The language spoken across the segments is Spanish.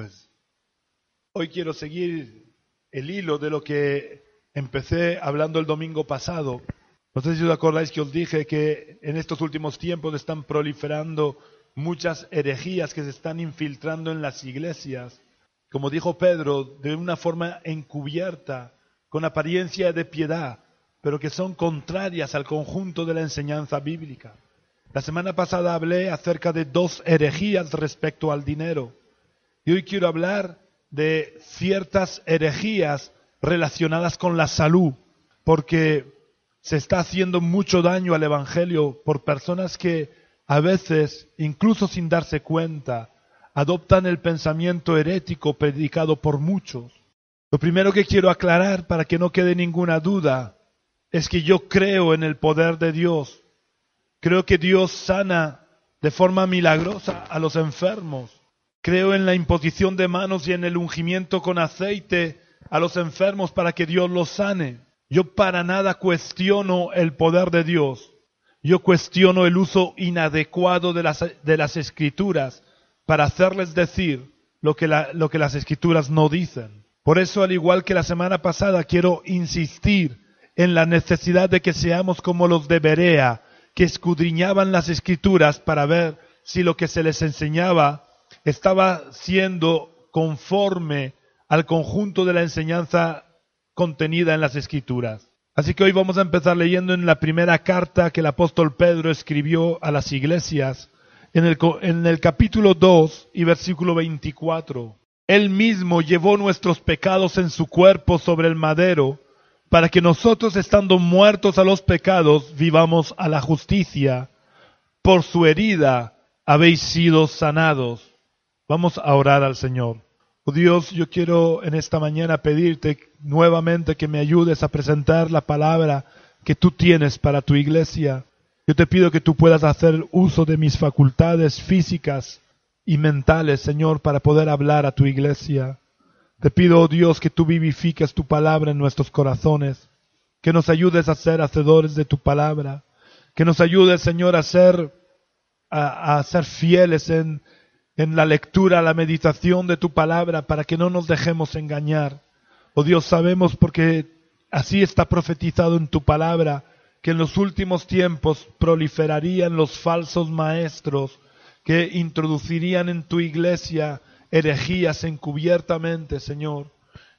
Pues hoy quiero seguir el hilo de lo que empecé hablando el domingo pasado. No sé si os acordáis que os dije que en estos últimos tiempos están proliferando muchas herejías que se están infiltrando en las iglesias. Como dijo Pedro, de una forma encubierta, con apariencia de piedad, pero que son contrarias al conjunto de la enseñanza bíblica. La semana pasada hablé acerca de dos herejías respecto al dinero. Hoy quiero hablar de ciertas herejías relacionadas con la salud, porque se está haciendo mucho daño al Evangelio por personas que a veces, incluso sin darse cuenta, adoptan el pensamiento herético predicado por muchos. Lo primero que quiero aclarar para que no quede ninguna duda es que yo creo en el poder de Dios. Creo que Dios sana de forma milagrosa a los enfermos. Creo en la imposición de manos y en el ungimiento con aceite a los enfermos para que Dios los sane. Yo para nada cuestiono el poder de Dios. Yo cuestiono el uso inadecuado de las, de las escrituras para hacerles decir lo que, lo que las escrituras no dicen. Por eso, al igual que la semana pasada, quiero insistir en la necesidad de que seamos como los de Berea, que escudriñaban las escrituras para ver si lo que se les enseñaba estaba siendo conforme al conjunto de la enseñanza contenida en las escrituras. Así que hoy vamos a empezar leyendo en la primera carta que el apóstol Pedro escribió a las iglesias, en el, capítulo 2 y versículo 24. Él mismo llevó nuestros pecados en su cuerpo sobre el madero, para que nosotros, estando muertos a los pecados, vivamos a la justicia. Por su herida habéis sido sanados. Vamos a orar al Señor. Oh Dios, yo quiero en esta mañana pedirte nuevamente que me ayudes a presentar la palabra que tú tienes para tu iglesia. Yo te pido que tú puedas hacer uso de mis facultades físicas y mentales, Señor, para poder hablar a tu iglesia. Te pido, oh Dios, que tú vivifiques tu palabra en nuestros corazones, que nos ayudes a ser hacedores de tu palabra, que nos ayudes, Señor, a ser, a, a ser fieles en, en la lectura, la meditación de tu palabra, para que no nos dejemos engañar. Oh Dios, sabemos porque así está profetizado en tu palabra, que en los últimos tiempos proliferarían los falsos maestros que introducirían en tu iglesia herejías encubiertamente, Señor.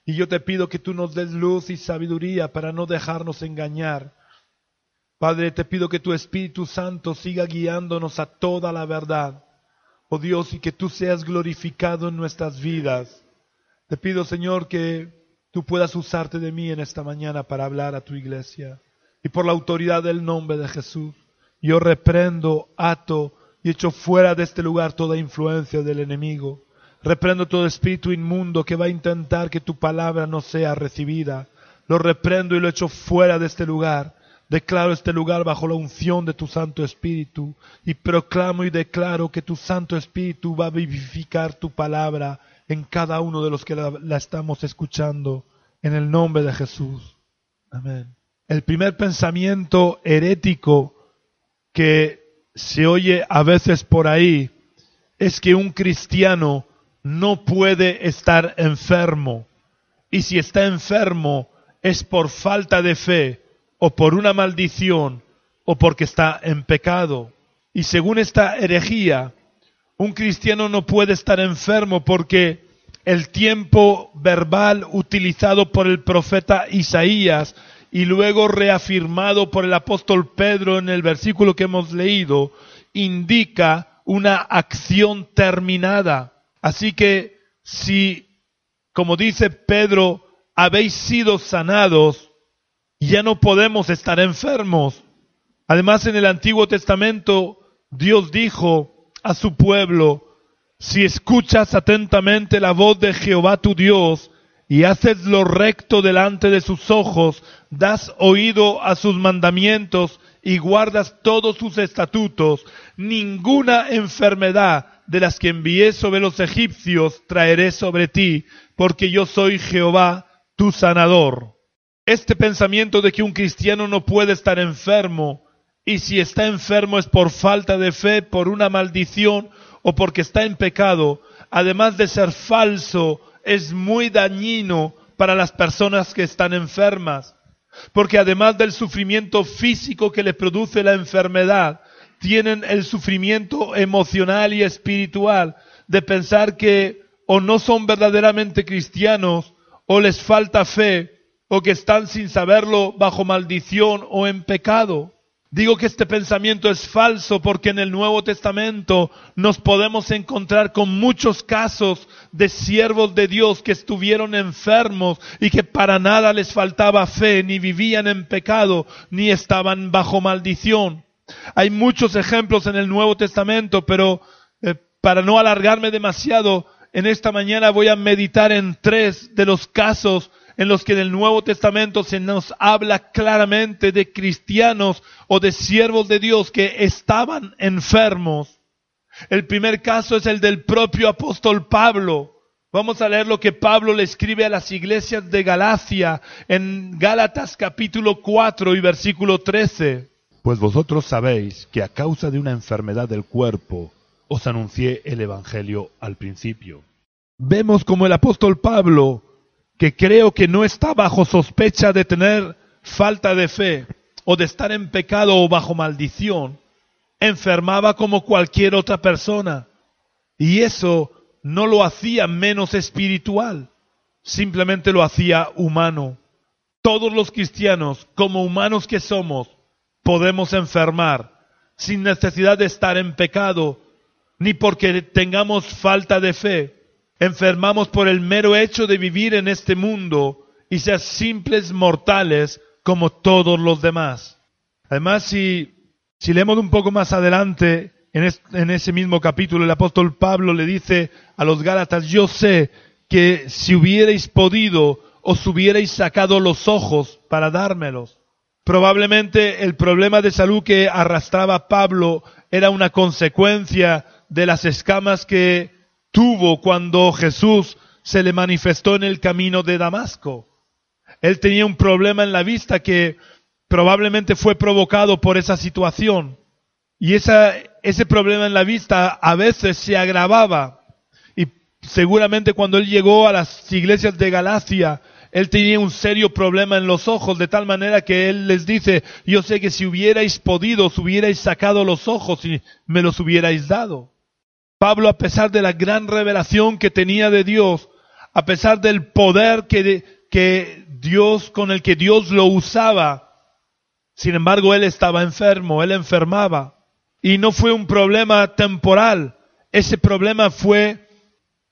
Y yo te pido que tú nos des luz y sabiduría para no dejarnos engañar. Padre, te pido que tu Espíritu Santo siga guiándonos a toda la verdad oh Dios, y que tú seas glorificado en nuestras vidas. Te pido, Señor, que tú puedas usarte de mí en esta mañana para hablar a tu iglesia. Y por la autoridad del nombre de Jesús, yo reprendo, ato y echo fuera de este lugar toda influencia del enemigo. Reprendo todo espíritu inmundo que va a intentar que tu palabra no sea recibida. Lo reprendo y lo echo fuera de este lugar Declaro este lugar bajo la unción de tu Santo Espíritu y proclamo y declaro que tu Santo Espíritu va a vivificar tu palabra en cada uno de los que la, estamos escuchando en el nombre de Jesús. Amén. El primer pensamiento herético que se oye a veces por ahí es que un cristiano no puede estar enfermo. Y si está enfermo es por falta de fe o por una maldición o porque está en pecado. Y según esta herejía, un cristiano no puede estar enfermo porque el tiempo verbal utilizado por el profeta Isaías y luego reafirmado por el apóstol Pedro en el versículo que hemos leído, indica una acción terminada. Así que si, como dice Pedro, habéis sido sanados, ya no podemos estar enfermos. Además, en el Antiguo Testamento, Dios dijo a su pueblo, si escuchas atentamente la voz de Jehová tu Dios y haces lo recto delante de sus ojos, das oído a sus mandamientos y guardas todos sus estatutos, ninguna enfermedad de las que envié sobre los egipcios traeré sobre ti, porque yo soy Jehová tu sanador. Este pensamiento de que un cristiano no puede estar enfermo y si está enfermo es por falta de fe, por una maldición o porque está en pecado, además de ser falso, es muy dañino para las personas que están enfermas. Porque además del sufrimiento físico que le produce la enfermedad, tienen el sufrimiento emocional y espiritual de pensar que o no son verdaderamente cristianos, o les falta fe, o que están sin saberlo bajo maldición o en pecado. Digo que este pensamiento es falso porque en el Nuevo Testamento nos podemos encontrar con muchos casos de siervos de Dios que estuvieron enfermos y que para nada les faltaba fe, ni vivían en pecado, ni estaban bajo maldición. Hay muchos ejemplos en el Nuevo Testamento, pero eh, para no alargarme demasiado, en esta mañana voy a meditar en tres de los casos en los que en el Nuevo Testamento se nos habla claramente de cristianos o de siervos de Dios que estaban enfermos. El primer caso es el del propio apóstol Pablo. Vamos a leer lo que Pablo le escribe a las iglesias de Galacia en Gálatas capítulo 4 y versículo 13. Pues vosotros sabéis que a causa de una enfermedad del cuerpo os anuncié el Evangelio al principio. Vemos como el apóstol Pablo que creo que no está bajo sospecha de tener falta de fe o de estar en pecado o bajo maldición, enfermaba como cualquier otra persona. Y eso no lo hacía menos espiritual, simplemente lo hacía humano. Todos los cristianos, como humanos que somos, podemos enfermar sin necesidad de estar en pecado, ni porque tengamos falta de fe enfermamos por el mero hecho de vivir en este mundo y ser simples mortales como todos los demás. Además, si, si leemos un poco más adelante, en, ese mismo capítulo, el apóstol Pablo le dice a los Gálatas, yo sé que si hubierais podido, os hubierais sacado los ojos para dármelos. Probablemente el problema de salud que arrastraba Pablo era una consecuencia de las escamas que tuvo cuando Jesús se le manifestó en el camino de Damasco. Él tenía un problema en la vista que probablemente fue provocado por esa situación. Y ese problema en la vista a veces se agravaba. Y seguramente cuando él llegó a las iglesias de Galacia, él tenía un serio problema en los ojos, de tal manera que él les dice, yo sé que si hubierais podido, os hubierais sacado los ojos y me los hubierais dado. Pablo, a pesar de la gran revelación que tenía de Dios, a pesar del poder que, Dios, con el que Dios lo usaba, sin embargo, él estaba enfermo, él enfermaba. Y no fue un problema temporal, ese problema fue,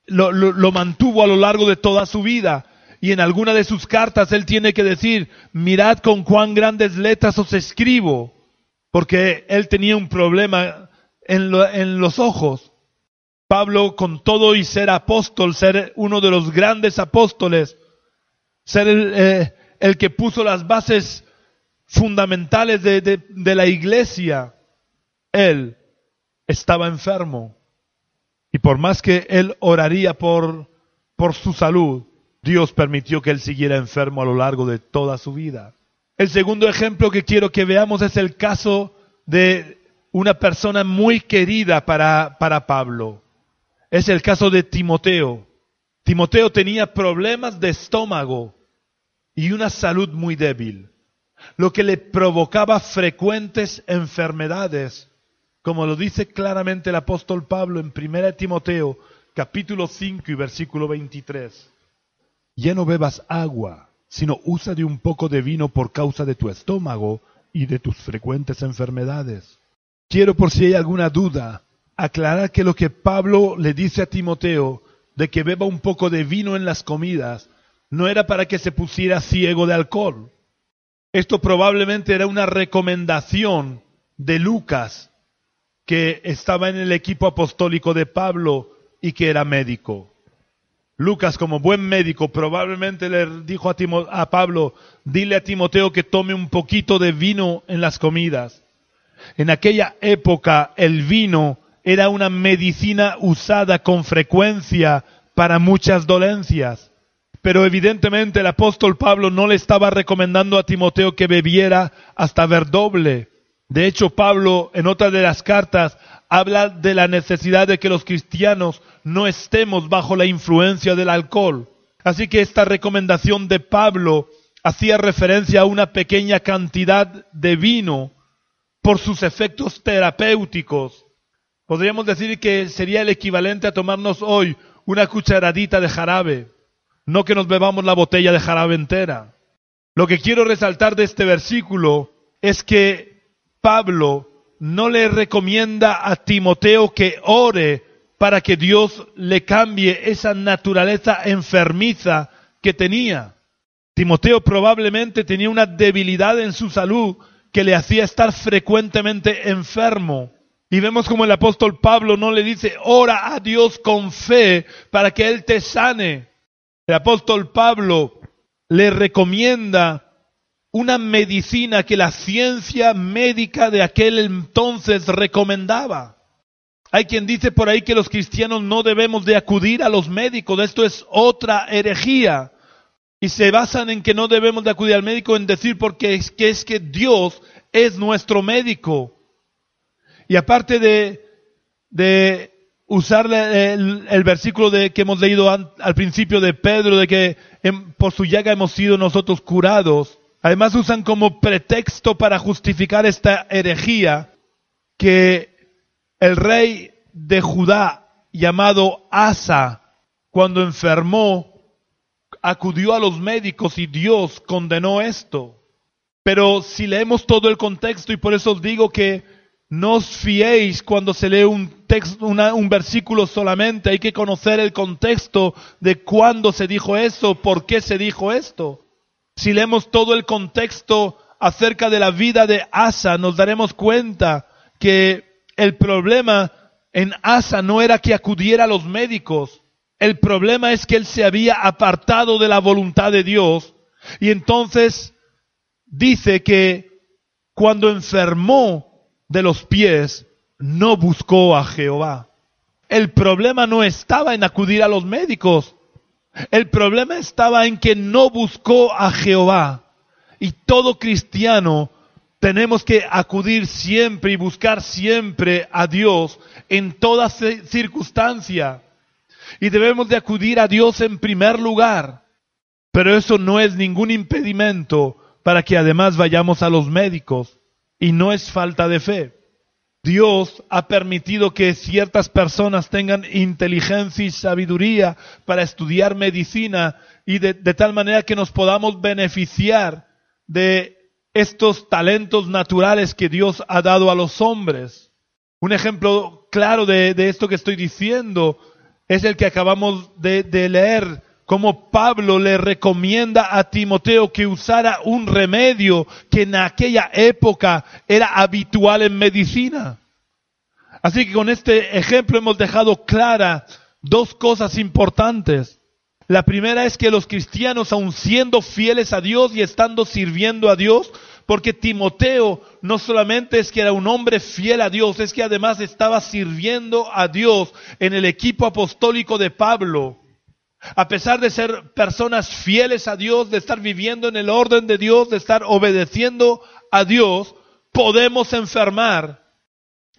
lo, mantuvo a lo largo de toda su vida. Y en alguna de sus cartas él tiene que decir, mirad con cuán grandes letras os escribo, porque él tenía un problema en los ojos. Pablo, con todo y ser apóstol, ser uno de los grandes apóstoles, ser el, eh, que puso las bases fundamentales de, de, la iglesia, él estaba enfermo. Y por más que él oraría por, por su salud, Dios permitió que él siguiera enfermo a lo largo de toda su vida. El segundo ejemplo que quiero que veamos es el caso de una persona muy querida para, para Pablo es el caso de Timoteo. Timoteo tenía problemas de estómago y una salud muy débil, lo que le provocaba frecuentes enfermedades, como lo dice claramente el apóstol Pablo en 1 Timoteo capítulo 5 y versículo 23. Ya no bebas agua, sino usa de un poco de vino por causa de tu estómago y de tus frecuentes enfermedades. Quiero por si hay alguna duda, aclarar que lo que Pablo le dice a Timoteo de que beba un poco de vino en las comidas no era para que se pusiera ciego de alcohol. Esto probablemente era una recomendación de Lucas, que estaba en el equipo apostólico de Pablo y que era médico. Lucas, como buen médico, probablemente le dijo a, a Pablo, dile a Timoteo que tome un poquito de vino en las comidas. En aquella época el vino era una medicina usada con frecuencia para muchas dolencias. Pero evidentemente el apóstol Pablo no le estaba recomendando a Timoteo que bebiera hasta ver doble. De hecho, Pablo en otra de las cartas habla de la necesidad de que los cristianos no estemos bajo la influencia del alcohol. Así que esta recomendación de Pablo hacía referencia a una pequeña cantidad de vino por sus efectos terapéuticos. Podríamos decir que sería el equivalente a tomarnos hoy una cucharadita de jarabe, no que nos bebamos la botella de jarabe entera. Lo que quiero resaltar de este versículo es que Pablo no le recomienda a Timoteo que ore para que Dios le cambie esa naturaleza enfermiza que tenía. Timoteo probablemente tenía una debilidad en su salud que le hacía estar frecuentemente enfermo. Y vemos como el apóstol Pablo no le dice, ora a Dios con fe para que Él te sane. El apóstol Pablo le recomienda una medicina que la ciencia médica de aquel entonces recomendaba. Hay quien dice por ahí que los cristianos no debemos de acudir a los médicos. Esto es otra herejía. Y se basan en que no debemos de acudir al médico en decir porque es que, es que Dios es nuestro médico. Y aparte de, usar el, versículo de, que hemos leído al principio de Pedro, de que por su llaga hemos sido nosotros curados, además usan como pretexto para justificar esta herejía que el rey de Judá llamado Asa, cuando enfermó, acudió a los médicos y Dios condenó esto. Pero si leemos todo el contexto, y por eso os digo que no os fiéis cuando se lee un texto, un versículo solamente, hay que conocer el contexto de cuándo se dijo eso, por qué se dijo esto. Si leemos todo el contexto acerca de la vida de Asa, nos daremos cuenta que el problema en Asa no era que acudiera a los médicos, el problema es que él se había apartado de la voluntad de Dios. Y entonces dice que cuando enfermó de los pies, no buscó a Jehová. El problema no estaba en acudir a los médicos. El problema estaba en que no buscó a Jehová. Y todo cristiano tenemos que acudir siempre y buscar siempre a Dios en toda circunstancia. Y debemos de acudir a Dios en primer lugar. Pero eso no es ningún impedimento para que además vayamos a los médicos. Y no es falta de fe. Dios ha permitido que ciertas personas tengan inteligencia y sabiduría para estudiar medicina y de, tal manera que nos podamos beneficiar de estos talentos naturales que Dios ha dado a los hombres. Un ejemplo claro de, esto que estoy diciendo es el que acabamos de leer, como Pablo le recomienda a Timoteo que usara un remedio que en aquella época era habitual en medicina. Así que con este ejemplo hemos dejado clara dos cosas importantes. La primera es que los cristianos, aun siendo fieles a Dios y estando sirviendo a Dios, porque Timoteo no solamente es que era un hombre fiel a Dios, es que además estaba sirviendo a Dios en el equipo apostólico de Pablo. A pesar de ser personas fieles a Dios, de estar viviendo en el orden de Dios, de estar obedeciendo a Dios, podemos enfermar.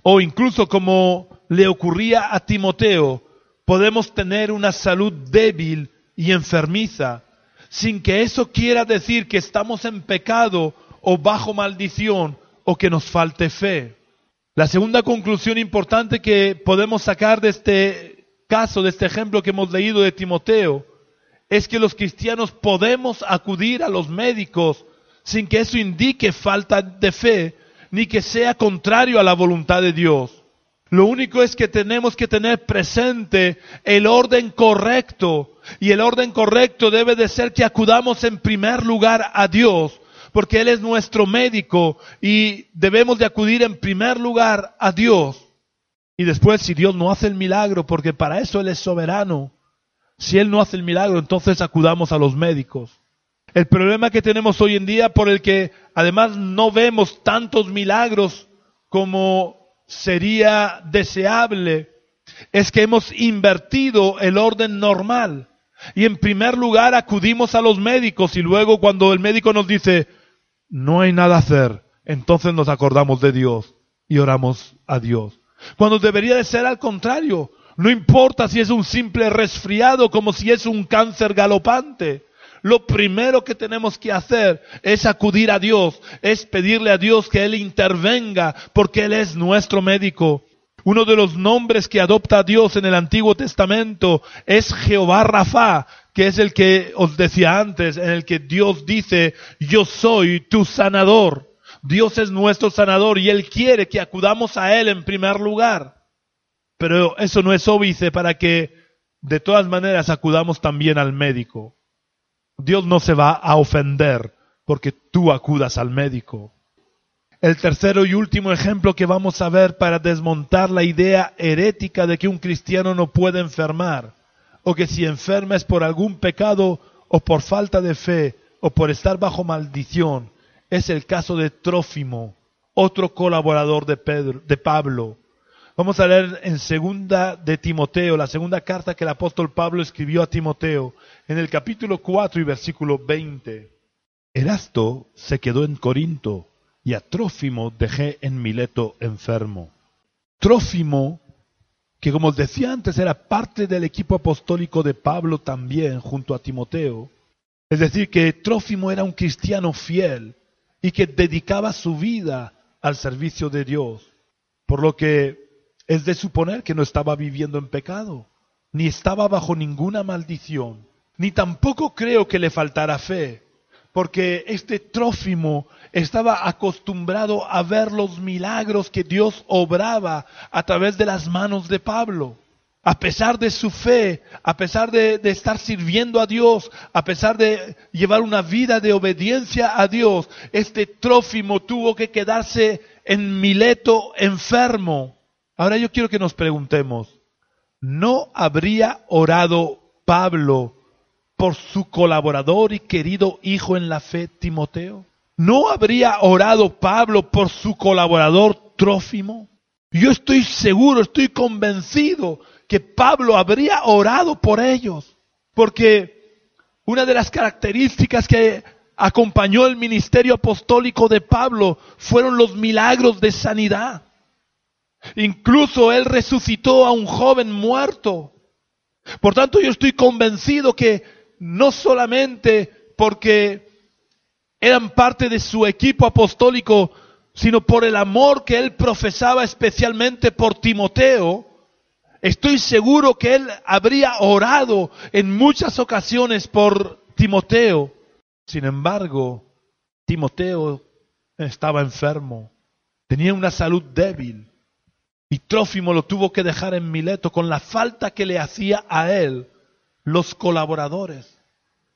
O incluso como le ocurría a Timoteo, podemos tener una salud débil y enfermiza, sin que eso quiera decir que estamos en pecado o bajo maldición o que nos falte fe. La segunda conclusión importante que podemos sacar de este caso, de este ejemplo que hemos leído de Timoteo, es que los cristianos podemos acudir a los médicos sin que eso indique falta de fe, ni que sea contrario a la voluntad de Dios. Lo único es que tenemos que tener presente el orden correcto. Y el orden correcto debe de ser que acudamos en primer lugar a Dios, porque Él es nuestro médico y debemos de acudir en primer lugar a Dios. Y después, si Dios no hace el milagro, porque para eso Él es soberano, si Él no hace el milagro, entonces acudamos a los médicos. El problema que tenemos hoy en día, por el que además no vemos tantos milagros como sería deseable es que hemos invertido el orden normal. Y en primer lugar acudimos a los médicos y luego cuando el médico nos dice, no hay nada a hacer, entonces nos acordamos de Dios y oramos a Dios. Cuando debería de ser al contrario, No importa si es un simple resfriado como si es un cáncer galopante. Lo primero que tenemos que hacer es acudir a Dios, es pedirle a Dios que Él intervenga porque Él es nuestro médico. Uno de los nombres que adopta Dios en el Antiguo Testamento es Jehová Rafa, que es el que os decía antes, en el que Dios dice, yo soy tu sanador. Dios es nuestro sanador y Él quiere que acudamos a Él en primer lugar. Pero eso no es óbice para que de todas maneras acudamos también al médico. Dios no se va a ofender porque tú acudas al médico. El tercero y último ejemplo que vamos a ver para desmontar la idea herética de que un cristiano no puede enfermar, o que si enferma es por algún pecado o por falta de fe o por estar bajo maldición, es el caso de Trófimo, otro colaborador de, Pedro, de Pablo. Vamos a leer en segunda de Timoteo, la segunda carta que el apóstol Pablo escribió a Timoteo, en el capítulo 4 y versículo 20. Erasto se quedó en Corinto y a Trófimo dejé en Mileto enfermo. Trófimo, que como os decía antes era parte del equipo apostólico de Pablo también junto a Timoteo, es decir, que Trófimo era un cristiano fiel y que dedicaba su vida al servicio de Dios, por lo que es de suponer que no estaba viviendo en pecado, ni estaba bajo ninguna maldición, ni tampoco creo que le faltara fe, porque este Trófimo estaba acostumbrado a ver los milagros que Dios obraba a través de las manos de Pablo. A pesar de su fe, a pesar de, estar sirviendo a Dios, a pesar de llevar una vida de obediencia a Dios, este Trófimo tuvo que quedarse en Mileto enfermo. Ahora yo quiero que nos preguntemos, ¿no habría orado Pablo por su colaborador y querido hijo en la fe, Timoteo? ¿No habría orado Pablo por su colaborador Trófimo? Yo estoy seguro, estoy convencido que Pablo habría orado por ellos, porque una de las características que acompañó el ministerio apostólico de Pablo fueron los milagros de sanidad. Incluso él resucitó a un joven muerto. Por tanto, yo estoy convencido que no solamente porque eran parte de su equipo apostólico, sino por el amor que él profesaba especialmente por Timoteo, estoy seguro que él habría orado en muchas ocasiones por Timoteo. Sin embargo, Timoteo estaba enfermo, tenía una salud débil y Trófimo lo tuvo que dejar en Mileto con la falta que le hacía a él los colaboradores.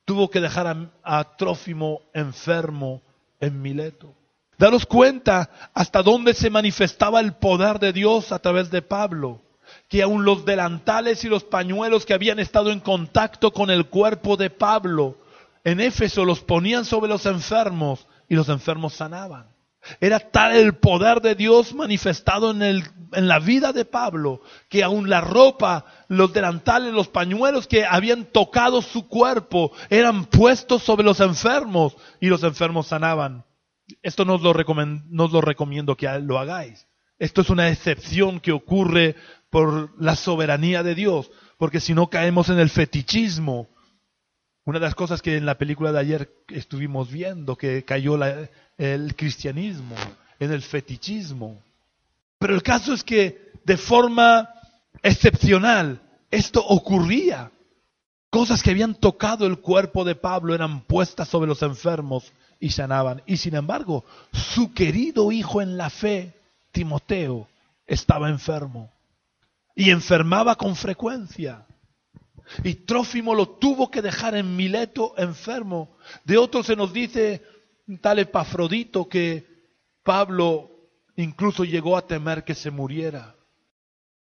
Tuvo que dejar a, Trófimo enfermo en Mileto. Daros cuenta hasta dónde se manifestaba el poder de Dios a través de Pablo, que aun los delantales y los pañuelos que habían estado en contacto con el cuerpo de Pablo en Éfeso los ponían sobre los enfermos y los enfermos sanaban. Era tal el poder de Dios manifestado en, la vida de Pablo, que aun la ropa, los delantales, los pañuelos que habían tocado su cuerpo, eran puestos sobre los enfermos y los enfermos sanaban. Esto no os lo recomiendo que lo hagáis. Esto es una excepción que ocurre por la soberanía de Dios, porque si no caemos en el fetichismo. Una de las cosas que en la película de ayer estuvimos viendo, que cayó el cristianismo, en el fetichismo. Pero el caso es que de forma excepcional esto ocurría. Cosas que habían tocado el cuerpo de Pablo eran puestas sobre los enfermos y sanaban. Y sin embargo, su querido hijo en la fe, Timoteo, estaba enfermo. Y enfermaba con frecuencia. Y Trófimo lo tuvo que dejar en Mileto enfermo. De otro se nos dice tal Epafrodito que Pablo incluso llegó a temer que se muriera.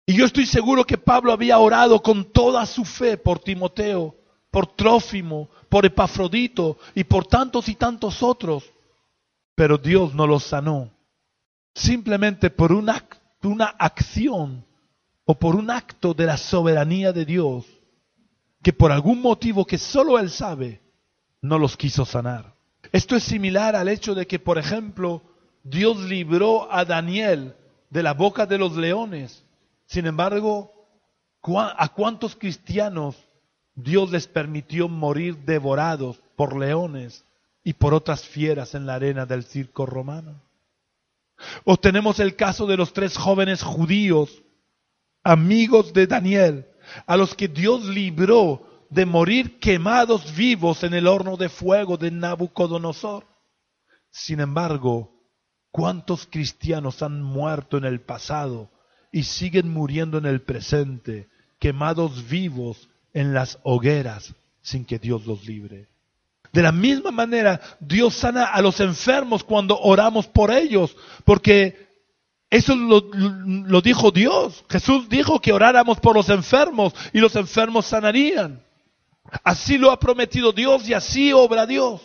Y yo estoy seguro que Pablo había orado con toda su fe por Timoteo, por Trófimo, por Epafrodito y por tantos y tantos otros. Pero Dios no los sanó. Simplemente por una acción o por un acto de la soberanía de Dios que por algún motivo que solo Él sabe, no los quiso sanar. Esto es similar al hecho de que, por ejemplo, Dios libró a Daniel de la boca de los leones. Sin embargo, ¿A cuántos cristianos Dios les permitió morir devorados por leones y por otras fieras en la arena del circo romano? O tenemos el caso de los tres jóvenes judíos, amigos de Daniel, a los que Dios libró de morir quemados vivos en el horno de fuego de Nabucodonosor. Sin embargo, ¿cuántos cristianos han muerto en el pasado y siguen muriendo en el presente, quemados vivos en las hogueras sin que Dios los libre? De la misma manera, Dios sana a los enfermos cuando oramos por ellos, porque eso lo, dijo Dios. Jesús dijo que oráramos por los enfermos y los enfermos sanarían. Así lo ha prometido Dios y así obra Dios.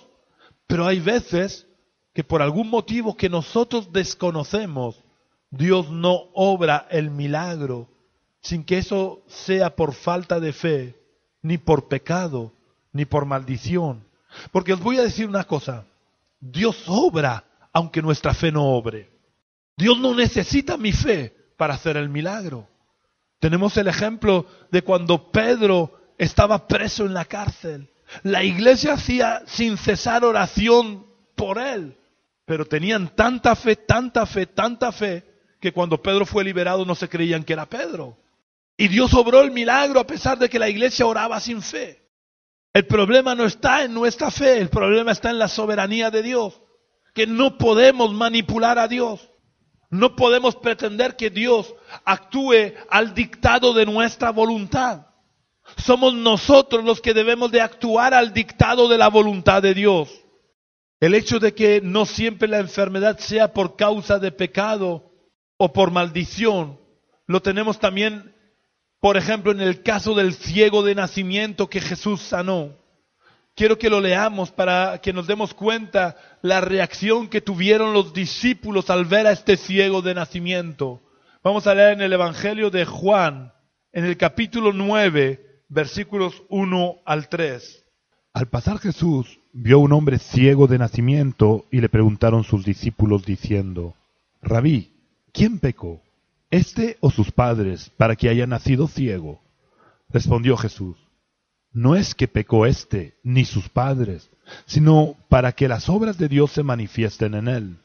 Pero hay veces que por algún motivo que nosotros desconocemos, Dios no obra el milagro sin que eso sea por falta de fe, ni por pecado, ni por maldición. Porque os voy a decir una cosa, Dios obra aunque nuestra fe no obre. Dios no necesita mi fe para hacer el milagro. Tenemos el ejemplo de cuando Pedro estaba preso en la cárcel. La iglesia hacía sin cesar oración por él, pero tenían tanta fe, tanta fe, tanta fe, que cuando Pedro fue liberado no se creían que era Pedro. Y Dios obró el milagro a pesar de que la iglesia oraba sin fe. El problema no está en nuestra fe, el problema está en la soberanía de Dios, que no podemos manipular a Dios. No podemos pretender que Dios actúe al dictado de nuestra voluntad. Somos nosotros los que debemos de actuar al dictado de la voluntad de Dios. El hecho de que no siempre la enfermedad sea por causa de pecado o por maldición, lo tenemos también, por ejemplo, en el caso del ciego de nacimiento que Jesús sanó. Quiero que lo leamos para que nos demos cuenta la reacción que tuvieron los discípulos al ver a este ciego de nacimiento. Vamos a leer en el Evangelio de Juan, en el capítulo 9, versículos 1 al 3. Al pasar Jesús vio un hombre ciego de nacimiento y le preguntaron sus discípulos diciendo, Rabí, ¿quién pecó? ¿Este o sus padres para que haya nacido ciego? Respondió Jesús, no es que pecó éste ni sus padres, sino para que las obras de Dios se manifiesten en él.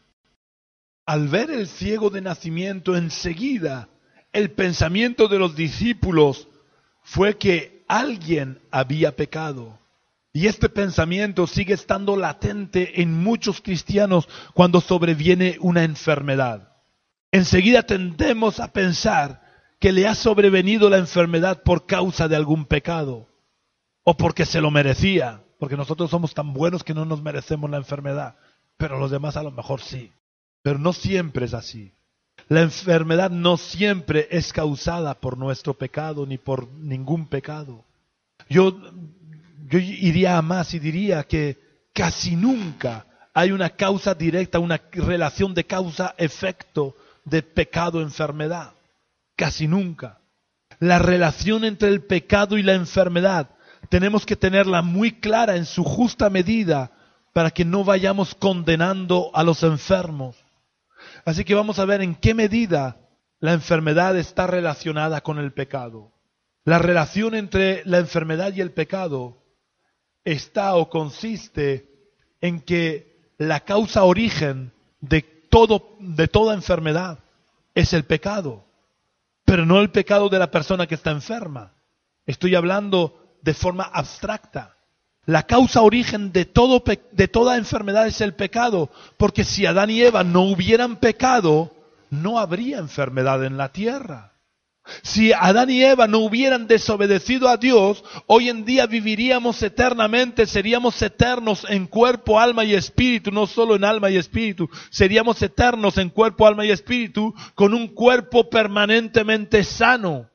Al ver el ciego de nacimiento enseguida, el pensamiento de los discípulos fue que alguien había pecado. Y este pensamiento sigue estando latente en muchos cristianos cuando sobreviene una enfermedad. Enseguida tendemos a pensar que le ha sobrevenido la enfermedad por causa de algún pecado o porque se lo merecía, porque nosotros somos tan buenos que no nos merecemos la enfermedad, pero los demás a lo mejor sí. Pero no siempre es así. La enfermedad no siempre es causada por nuestro pecado ni por ningún pecado. Yo, yo iría a más y diría que casi nunca hay una causa directa, una relación de causa-efecto de pecado-enfermedad. Casi nunca. La relación entre el pecado y la enfermedad tenemos que tenerla muy clara en su justa medida para que no vayamos condenando a los enfermos. Así que vamos a ver en qué medida la enfermedad está relacionada con el pecado. La relación entre la enfermedad y el pecado está o consiste en que la causa origen de todo de toda enfermedad es el pecado, pero no el pecado de la persona que está enferma. Estoy hablando de forma abstracta. La causa origen de, todo, de toda enfermedad es el pecado, porque si Adán y Eva no hubieran pecado, no habría enfermedad en la tierra. Si Adán y Eva no hubieran desobedecido a Dios, hoy en día viviríamos eternamente, seríamos eternos en cuerpo, alma y espíritu, no solo en alma y espíritu, seríamos eternos en cuerpo, alma y espíritu, con un cuerpo permanentemente sano.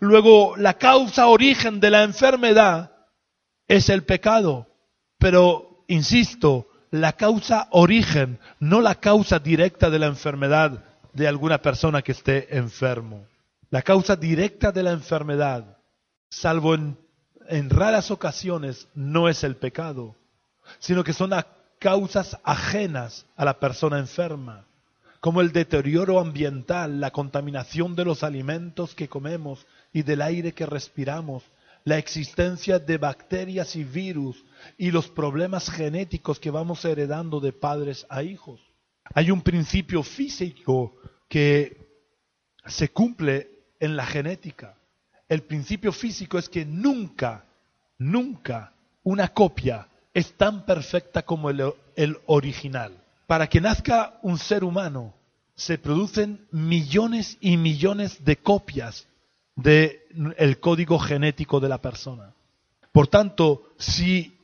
Luego, la causa origen de la enfermedad es el pecado. Pero, insisto, la causa origen, no la causa directa de la enfermedad de alguna persona que esté enfermo. La causa directa de la enfermedad, salvo en, en raras ocasiones, no es el pecado, sino que son causas ajenas a la persona enferma, como el deterioro ambiental, la contaminación de los alimentos que comemos y del aire que respiramos, la existencia de bacterias y virus y los problemas genéticos que vamos heredando de padres a hijos. Hay un principio físico que se cumple en la genética. El principio físico es que nunca, nunca una copia es tan perfecta como el, original. Para que nazca un ser humano se producen millones y millones de copias del código genético de la persona. Por tanto, si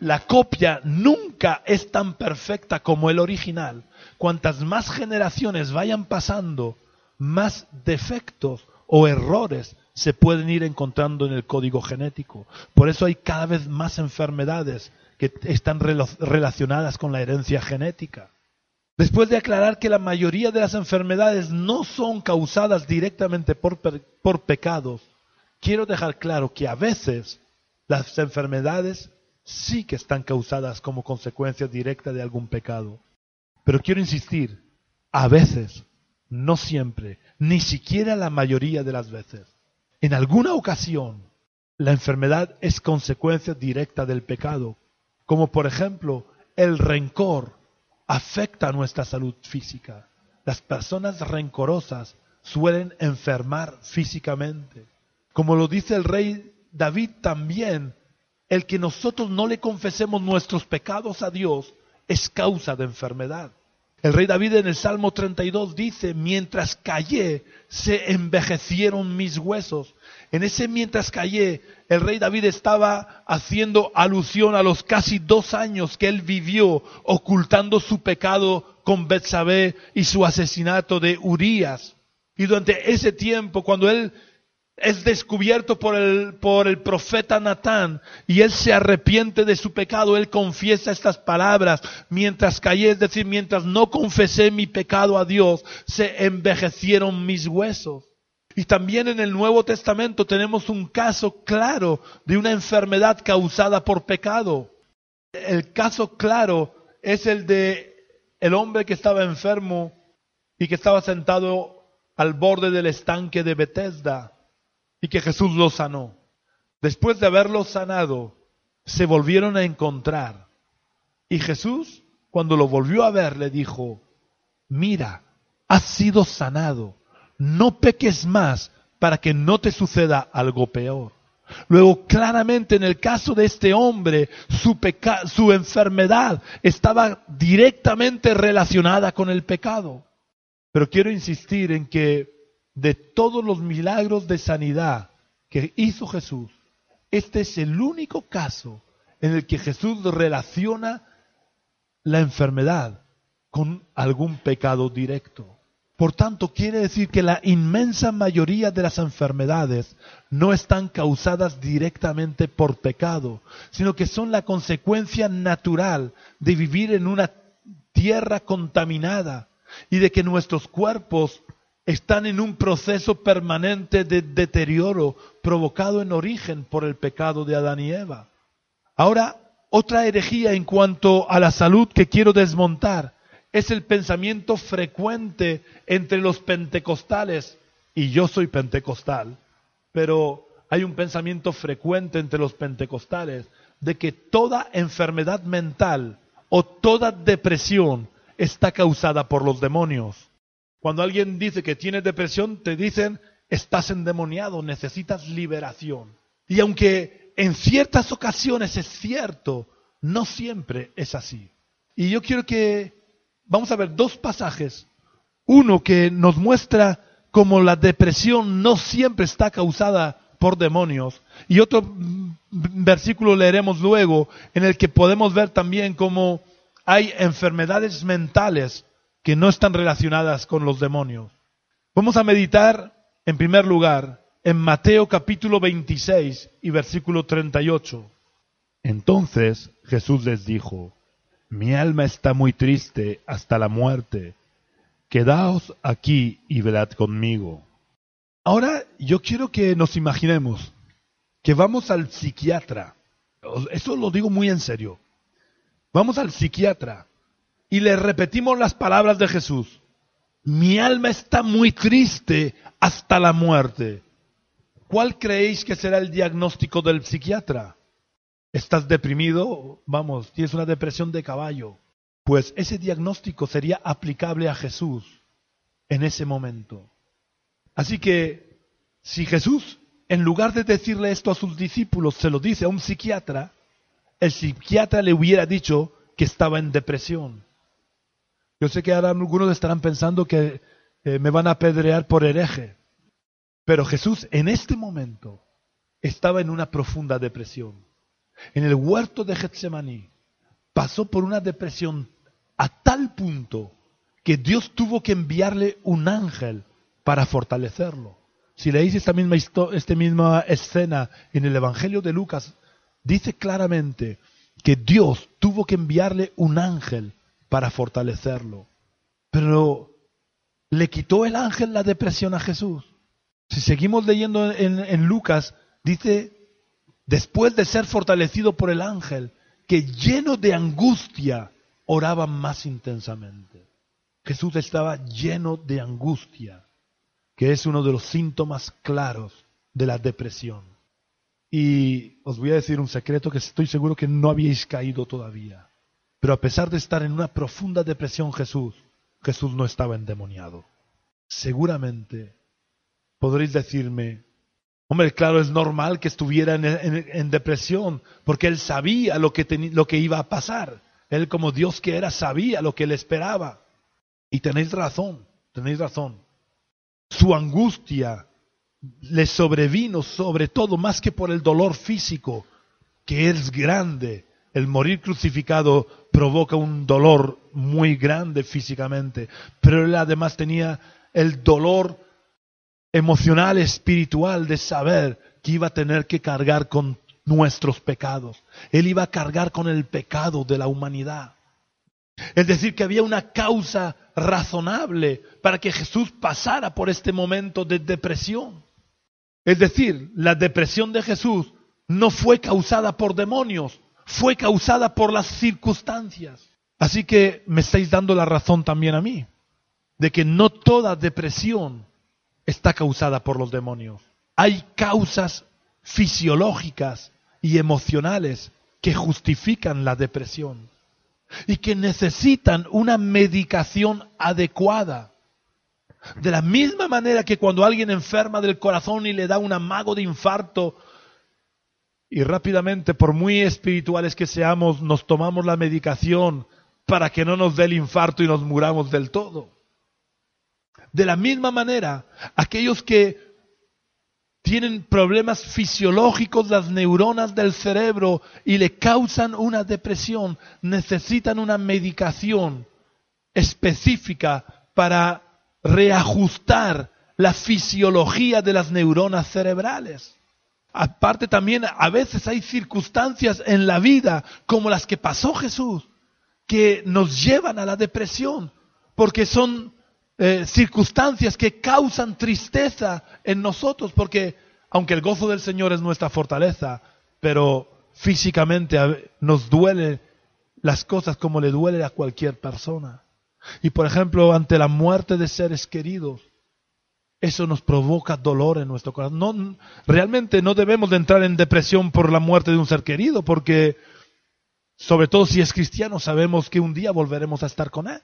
la copia nunca es tan perfecta como el original, cuantas más generaciones vayan pasando, más defectos o errores se pueden ir encontrando en el código genético. Por eso hay cada vez más enfermedades que están relacionadas con la herencia genética. Después de aclarar que la mayoría de las enfermedades no son causadas directamente por, por pecados, quiero dejar claro que a veces las enfermedades sí que están causadas como consecuencia directa de algún pecado. Pero quiero insistir, a veces, no siempre, ni siquiera la mayoría de las veces. En alguna ocasión, la enfermedad es consecuencia directa del pecado, como por ejemplo el rencor afecta nuestra salud física. Las personas rencorosas suelen enfermar físicamente. Como lo dice el rey David también, el que nosotros no le confesemos nuestros pecados a Dios es causa de enfermedad. El rey David en el Salmo 32 dice, mientras callé, se envejecieron mis huesos. En ese mientras callé, el rey David estaba haciendo alusión a los casi dos años que él vivió ocultando su pecado con Betsabé y su asesinato de Urías. Y durante ese tiempo, cuando él es descubierto por el, por el profeta Natán y él se arrepiente de su pecado, él confiesa estas palabras mientras callé, es decir, mientras no confesé mi pecado a Dios, se envejecieron mis huesos. Y también en el Nuevo Testamento tenemos un caso claro de una enfermedad causada por pecado. El caso claro es el de el hombre que estaba enfermo y que estaba sentado al borde del estanque de Bethesda y que Jesús lo sanó. Después de haberlo sanado, se volvieron a encontrar. Y Jesús, cuando lo volvió a ver, le dijo, mira, has sido sanado, no peques más para que no te suceda algo peor. Luego, claramente en el caso de este hombre, su, su enfermedad estaba directamente relacionada con el pecado. Pero quiero insistir en que de todos los milagros de sanidad que hizo Jesús, este es el único caso en el que Jesús relaciona la enfermedad con algún pecado directo. Por tanto, quiere decir que la inmensa mayoría de las enfermedades no están causadas directamente por pecado, sino que son la consecuencia natural de vivir en una tierra contaminada y de que nuestros cuerpos están en un proceso permanente de deterioro provocado en origen por el pecado de Adán y Eva. Ahora, otra herejía en cuanto a la salud que quiero desmontar es el pensamiento frecuente entre los pentecostales, y yo soy pentecostal, pero hay un pensamiento frecuente entre los pentecostales de que toda enfermedad mental o toda depresión está causada por los demonios. Cuando alguien dice que tiene depresión, te dicen, estás endemoniado, necesitas liberación. Y aunque en ciertas ocasiones es cierto, no siempre es así. Y yo quiero que vamos a ver dos pasajes. Uno que nos muestra cómo la depresión no siempre está causada por demonios. Y otro versículo leeremos luego en el que podemos ver también cómo hay enfermedades mentales que no están relacionadas con los demonios. Vamos a meditar, en primer lugar, en Mateo capítulo 26 y versículo 38. Entonces Jesús les dijo, mi alma está muy triste hasta la muerte. Quedaos aquí y velad conmigo. Ahora yo quiero que nos imaginemos que vamos al psiquiatra. Eso lo digo muy en serio. Vamos al psiquiatra y le repetimos las palabras de Jesús. Mi alma está muy triste hasta la muerte. ¿Cuál creéis que será el diagnóstico del psiquiatra? ¿Estás deprimido? Vamos, tienes una depresión de caballo. Pues ese diagnóstico sería aplicable a Jesús en ese momento. Así que si Jesús, en lugar de decirle esto a sus discípulos, se lo dice a un psiquiatra, el psiquiatra le hubiera dicho que estaba en depresión. Yo sé que ahora algunos estarán pensando que eh, me van a apedrear por hereje, pero Jesús en este momento estaba en una profunda depresión. En el huerto de Getsemaní pasó por una depresión a tal punto que Dios tuvo que enviarle un ángel para fortalecerlo. Si leéis esta misma, esta misma escena en el Evangelio de Lucas, dice claramente que Dios tuvo que enviarle un ángel para fortalecerlo. Pero le quitó el ángel la depresión a Jesús. Si seguimos leyendo en, Lucas, dice, después de ser fortalecido por el ángel, que lleno de angustia oraba más intensamente. Jesús estaba lleno de angustia, que es uno de los síntomas claros de la depresión. Y os voy a decir un secreto que estoy seguro que no habíais caído todavía. Pero a pesar de estar en una profunda depresión Jesús, Jesús no estaba endemoniado. Seguramente podréis decirme, hombre, claro, es normal que estuviera en, depresión, porque él sabía lo que, lo que iba a pasar. Él como Dios que era sabía lo que le esperaba. Y tenéis razón, tenéis razón. Su angustia le sobrevino sobre todo más que por el dolor físico, que es grande. El morir crucificado provoca un dolor muy grande físicamente, pero él además tenía el dolor emocional, espiritual de saber que iba a tener que cargar con nuestros pecados. Él iba a cargar con el pecado de la humanidad. Es decir, que había una causa razonable para que Jesús pasara por este momento de depresión. Es decir, la depresión de Jesús no fue causada por demonios, fue causada por las circunstancias. Así que me estáis dando la razón también a mí, de que no toda depresión está causada por los demonios. Hay causas fisiológicas y emocionales que justifican la depresión y que necesitan una medicación adecuada. De la misma manera que cuando alguien enferma del corazón y le da un amago de infarto y rápidamente, por muy espirituales que seamos, nos tomamos la medicación para que no nos dé el infarto y nos muramos del todo. De la misma manera, aquellos que tienen problemas fisiológicos las neuronas del cerebro y le causan una depresión, necesitan una medicación específica para reajustar la fisiología de las neuronas cerebrales. Aparte también, a veces hay circunstancias en la vida como las que pasó Jesús, que nos llevan a la depresión, porque son eh, circunstancias que causan tristeza en nosotros, porque aunque el gozo del Señor es nuestra fortaleza, pero físicamente nos duele las cosas como le duele a cualquier persona. Y por ejemplo, ante la muerte de seres queridos, eso nos provoca dolor en nuestro corazón. No, realmente no debemos de entrar en depresión por la muerte de un ser querido, porque sobre todo si es cristiano sabemos que un día volveremos a estar con él.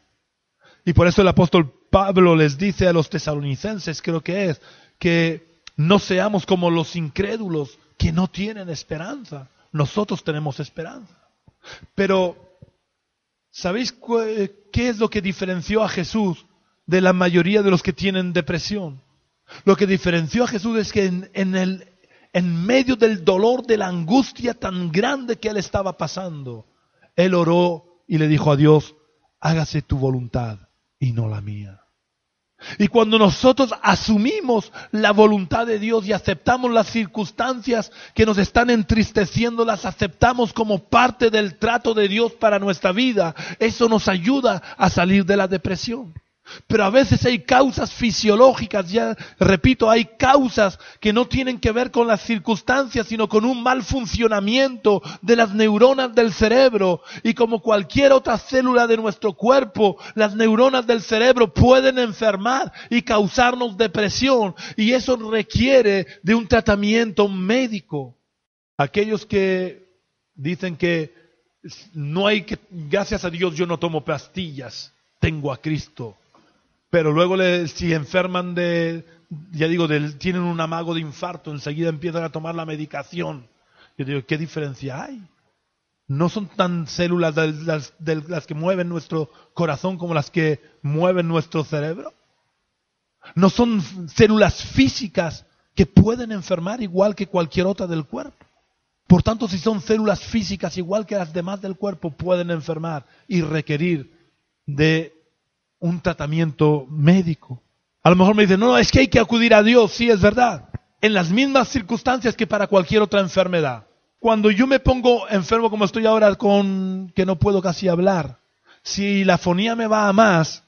Y por eso el apóstol Pablo les dice a los tesalonicenses, creo que es, que no seamos como los incrédulos que no tienen esperanza. Nosotros tenemos esperanza. Pero, ¿sabéis qué es lo que diferenció a Jesús de la mayoría de los que tienen depresión? Lo que diferenció a Jesús es que en, en, el, en medio del dolor, de la angustia tan grande que él estaba pasando, él oró y le dijo a Dios, hágase tu voluntad y no la mía. Y cuando nosotros asumimos la voluntad de Dios y aceptamos las circunstancias que nos están entristeciendo, las aceptamos como parte del trato de Dios para nuestra vida, eso nos ayuda a salir de la depresión. Pero a veces hay causas fisiológicas, ya repito, hay causas que no tienen que ver con las circunstancias, sino con un mal funcionamiento de las neuronas del cerebro. Y como cualquier otra célula de nuestro cuerpo, las neuronas del cerebro pueden enfermar y causarnos depresión. Y eso requiere de un tratamiento médico. Aquellos que dicen que no hay que, gracias a Dios yo no tomo pastillas, tengo a Cristo pero luego si enferman de, ya digo, tienen un amago de infarto, enseguida empiezan a tomar la medicación. Yo digo, ¿qué diferencia hay? No son tan células las, las que mueven nuestro corazón como las que mueven nuestro cerebro. No son células físicas que pueden enfermar igual que cualquier otra del cuerpo. Por tanto, si son células físicas igual que las demás del cuerpo, pueden enfermar y requerir de un tratamiento médico. A lo mejor me dicen, no, es que hay que acudir a Dios, sí, es verdad, en las mismas circunstancias que para cualquier otra enfermedad. Cuando yo me pongo enfermo como estoy ahora con que no puedo casi hablar, si la fonía me va a más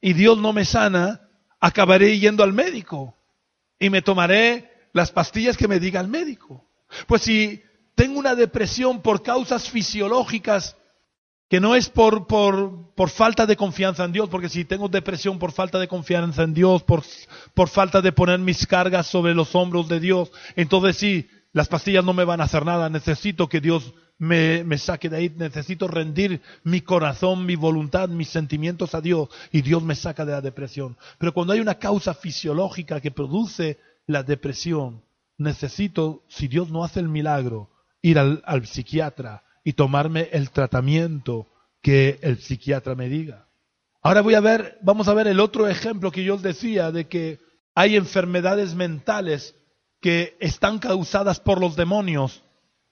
y Dios no me sana, acabaré yendo al médico y me tomaré las pastillas que me diga el médico. Pues si tengo una depresión por causas fisiológicas que no es por, por, por, falta de confianza en Dios, porque si tengo depresión por falta de confianza en Dios, por, por falta de poner mis cargas sobre los hombros de Dios, entonces sí, las pastillas no me van a hacer nada, necesito que Dios me, me, saque de ahí, necesito rendir mi corazón, mi voluntad, mis sentimientos a Dios y Dios me saca de la depresión. Pero cuando hay una causa fisiológica que produce la depresión, necesito, si Dios no hace el milagro, ir al, al psiquiatra, y tomarme el tratamiento que el psiquiatra me diga. Ahora voy a ver, vamos a ver el otro ejemplo que yo decía de que hay enfermedades mentales que están causadas por los demonios,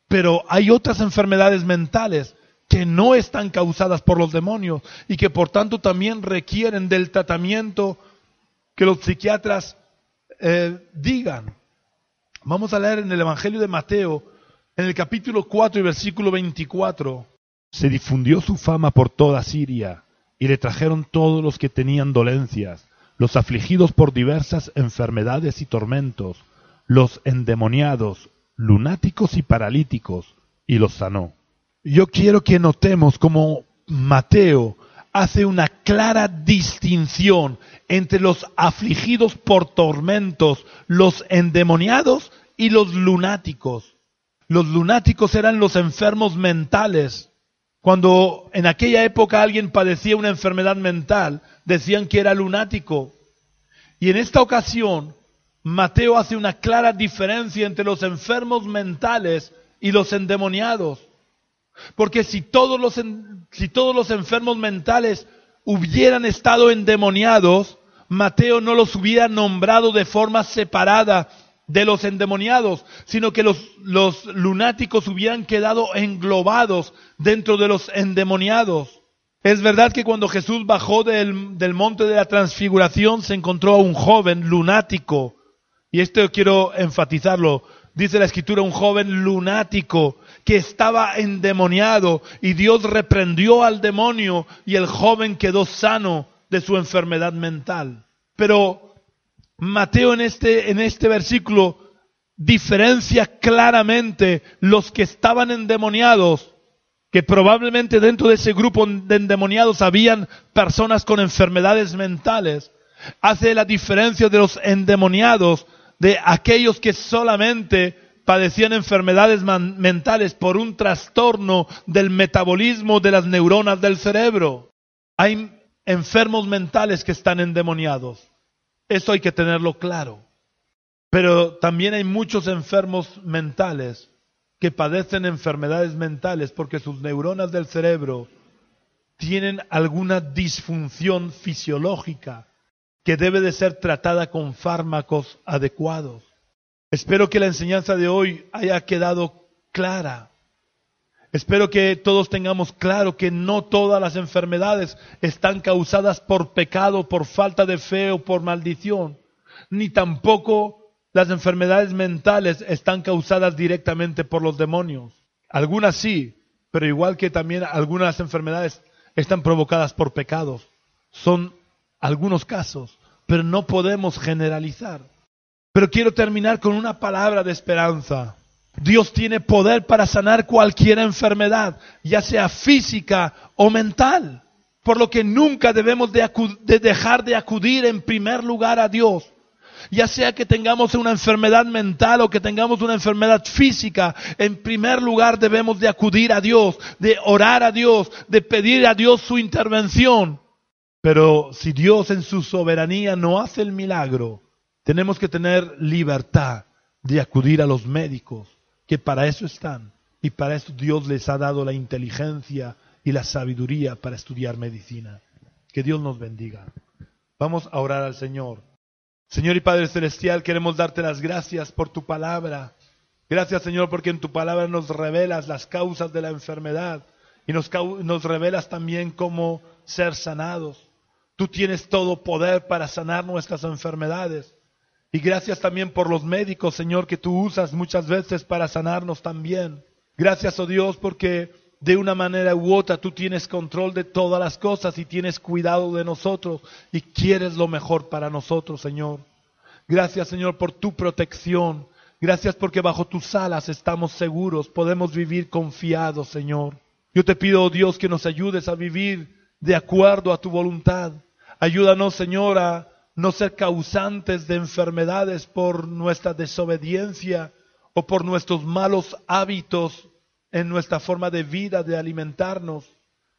pero hay otras enfermedades mentales que no están causadas por los demonios y que por tanto también requieren del tratamiento que los psiquiatras eh, digan. Vamos a leer en el Evangelio de Mateo en el capítulo 4 y versículo 24, se difundió su fama por toda Siria, y le trajeron todos los que tenían dolencias, los afligidos por diversas enfermedades y tormentos, los endemoniados, lunáticos y paralíticos, y los sanó. Yo quiero que notemos cómo Mateo hace una clara distinción entre los afligidos por tormentos, los endemoniados y los lunáticos. Los lunáticos eran los enfermos mentales. Cuando en aquella época alguien padecía una enfermedad mental, decían que era lunático. Y en esta ocasión, Mateo hace una clara diferencia entre los enfermos mentales y los endemoniados. Porque si todos los, si todos los enfermos mentales hubieran estado endemoniados, Mateo no los hubiera nombrado de forma separada de los endemoniados, sino que los, lunáticos hubieran quedado englobados dentro de los endemoniados. Es verdad que cuando Jesús bajó del, del, monte de la transfiguración se encontró a un joven lunático. Y esto quiero enfatizarlo. Dice la escritura, un joven lunático que estaba endemoniado y Dios reprendió al demonio y el joven quedó sano de su enfermedad mental. Pero Mateo en este, en este versículo diferencia claramente los que estaban endemoniados, que probablemente dentro de ese grupo de endemoniados habían personas con enfermedades mentales. Hace la diferencia de los endemoniados de aquellos que solamente padecían enfermedades mentales por un trastorno del metabolismo de las neuronas del cerebro. Hay enfermos mentales que están endemoniados. Eso hay que tenerlo claro. Pero también hay muchos enfermos mentales que padecen enfermedades mentales porque sus neuronas del cerebro tienen alguna disfunción fisiológica que debe de ser tratada con fármacos adecuados. Espero que la enseñanza de hoy haya quedado clara. Espero que todos tengamos claro que no todas las enfermedades están causadas por pecado, por falta de fe o por maldición, ni tampoco las enfermedades mentales están causadas directamente por los demonios. Algunas sí, pero igual que también algunas enfermedades están provocadas por pecados. Son algunos casos, pero no podemos generalizar. Pero quiero terminar con una palabra de esperanza. Dios tiene poder para sanar cualquier enfermedad, ya sea física o mental. Por lo que nunca debemos de, dejar de acudir en primer lugar a Dios. Ya sea que tengamos una enfermedad mental o que tengamos una enfermedad física, en primer lugar debemos de acudir a Dios, de orar a Dios, de pedir a Dios su intervención. Pero si Dios en su soberanía no hace el milagro, tenemos que tener libertad de acudir a los médicos, que para eso están. Y para eso Dios les ha dado la inteligencia y la sabiduría para estudiar medicina. Que Dios nos bendiga. Vamos a orar al Señor. Señor y Padre Celestial, queremos darte las gracias por tu palabra. Gracias Señor porque en tu palabra nos revelas las causas de la enfermedad y nos, nos revelas también cómo ser sanados. Tú tienes todo poder para sanar nuestras enfermedades. Y gracias también por los médicos, Señor, que tú usas muchas veces para sanarnos también. Gracias, oh Dios, porque de una manera u otra tú tienes control de todas las cosas y tienes cuidado de nosotros y quieres lo mejor para nosotros, Señor. Gracias, Señor, por tu protección. Gracias porque bajo tus alas estamos seguros, podemos vivir confiados, Señor. Yo te pido, oh Dios, que nos ayudes a vivir de acuerdo a tu voluntad. Ayúdanos, Señor, a no ser causantes de enfermedades por nuestra desobediencia o por nuestros malos hábitos en nuestra forma de vida, de alimentarnos.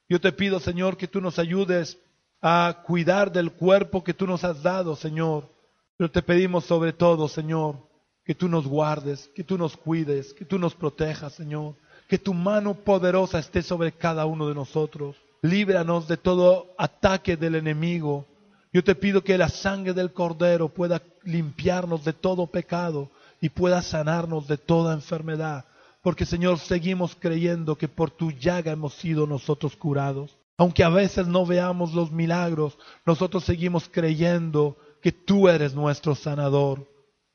Yo te pido, Señor, que tú nos ayudes a cuidar del cuerpo que tú nos has dado, Señor. Pero te pedimos sobre todo, Señor, que tú nos guardes, que tú nos cuides, que tú nos protejas, Señor. Que tu mano poderosa esté sobre cada uno de nosotros líbranos de todo ataque del enemigo. Yo te pido que la sangre del Cordero pueda limpiarnos de todo pecado y pueda sanarnos de toda enfermedad. Porque Señor, seguimos creyendo que por tu llaga hemos sido nosotros curados. Aunque a veces no veamos los milagros, nosotros seguimos creyendo que tú eres nuestro sanador.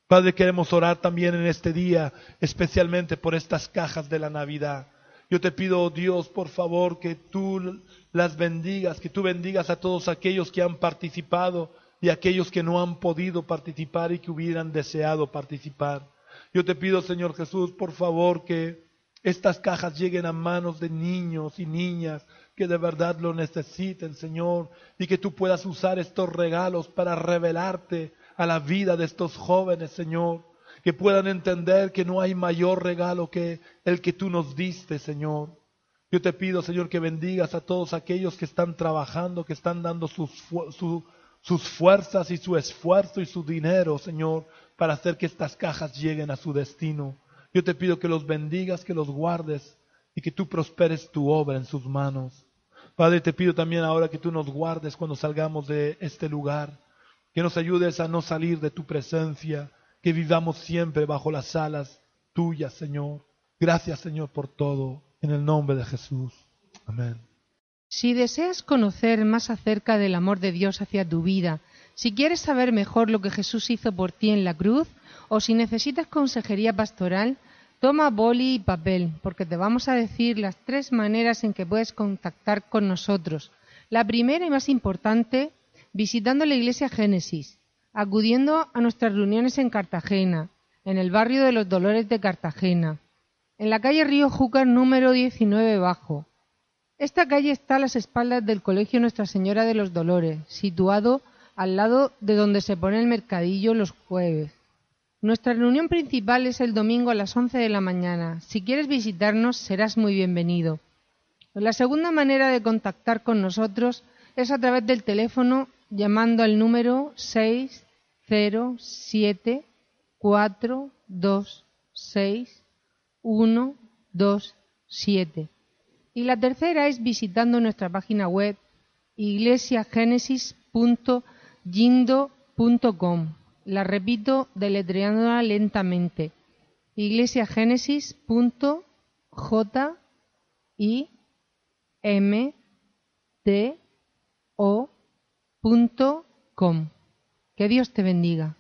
Padre, queremos orar también en este día, especialmente por estas cajas de la Navidad. Yo te pido, oh Dios, por favor, que tú las bendigas, que tú bendigas a todos aquellos que han participado y aquellos que no han podido participar y que hubieran deseado participar. Yo te pido, Señor Jesús, por favor, que estas cajas lleguen a manos de niños y niñas que de verdad lo necesiten, Señor, y que tú puedas usar estos regalos para revelarte a la vida de estos jóvenes, Señor que puedan entender que no hay mayor regalo que el que tú nos diste, Señor. Yo te pido, Señor, que bendigas a todos aquellos que están trabajando, que están dando sus, sus fuerzas y su esfuerzo y su dinero, Señor, para hacer que estas cajas lleguen a su destino. Yo te pido que los bendigas, que los guardes y que tú prosperes tu obra en sus manos. Padre, te pido también ahora que tú nos guardes cuando salgamos de este lugar, que nos ayudes a no salir de tu presencia, que vivamos siempre bajo las alas tuyas, Señor. Gracias, Señor, por todo. En el nombre de Jesús. Amén. Si deseas conocer más acerca del amor de Dios hacia tu vida, si quieres saber mejor lo que Jesús hizo por ti en la cruz, o si necesitas consejería pastoral, toma boli y papel, porque te vamos a decir las tres maneras en que puedes contactar con nosotros. La primera y más importante, visitando la iglesia Génesis acudiendo a nuestras reuniones en Cartagena, en el barrio de los Dolores de Cartagena, en la calle Río Júcar número 19 Bajo. Esta calle está a las espaldas del Colegio Nuestra Señora de los Dolores, situado al lado de donde se pone el mercadillo los jueves. Nuestra reunión principal es el domingo a las 11 de la mañana. Si quieres visitarnos, serás muy bienvenido. La segunda manera de contactar con nosotros es a través del teléfono llamando al número 6 cero siete cuatro dos seis uno dos siete. Y la tercera es visitando nuestra página web iglesiagenesis.yindo.com la repito deletreándola lentamente. iglesiagenesis.j que Dios te bendiga.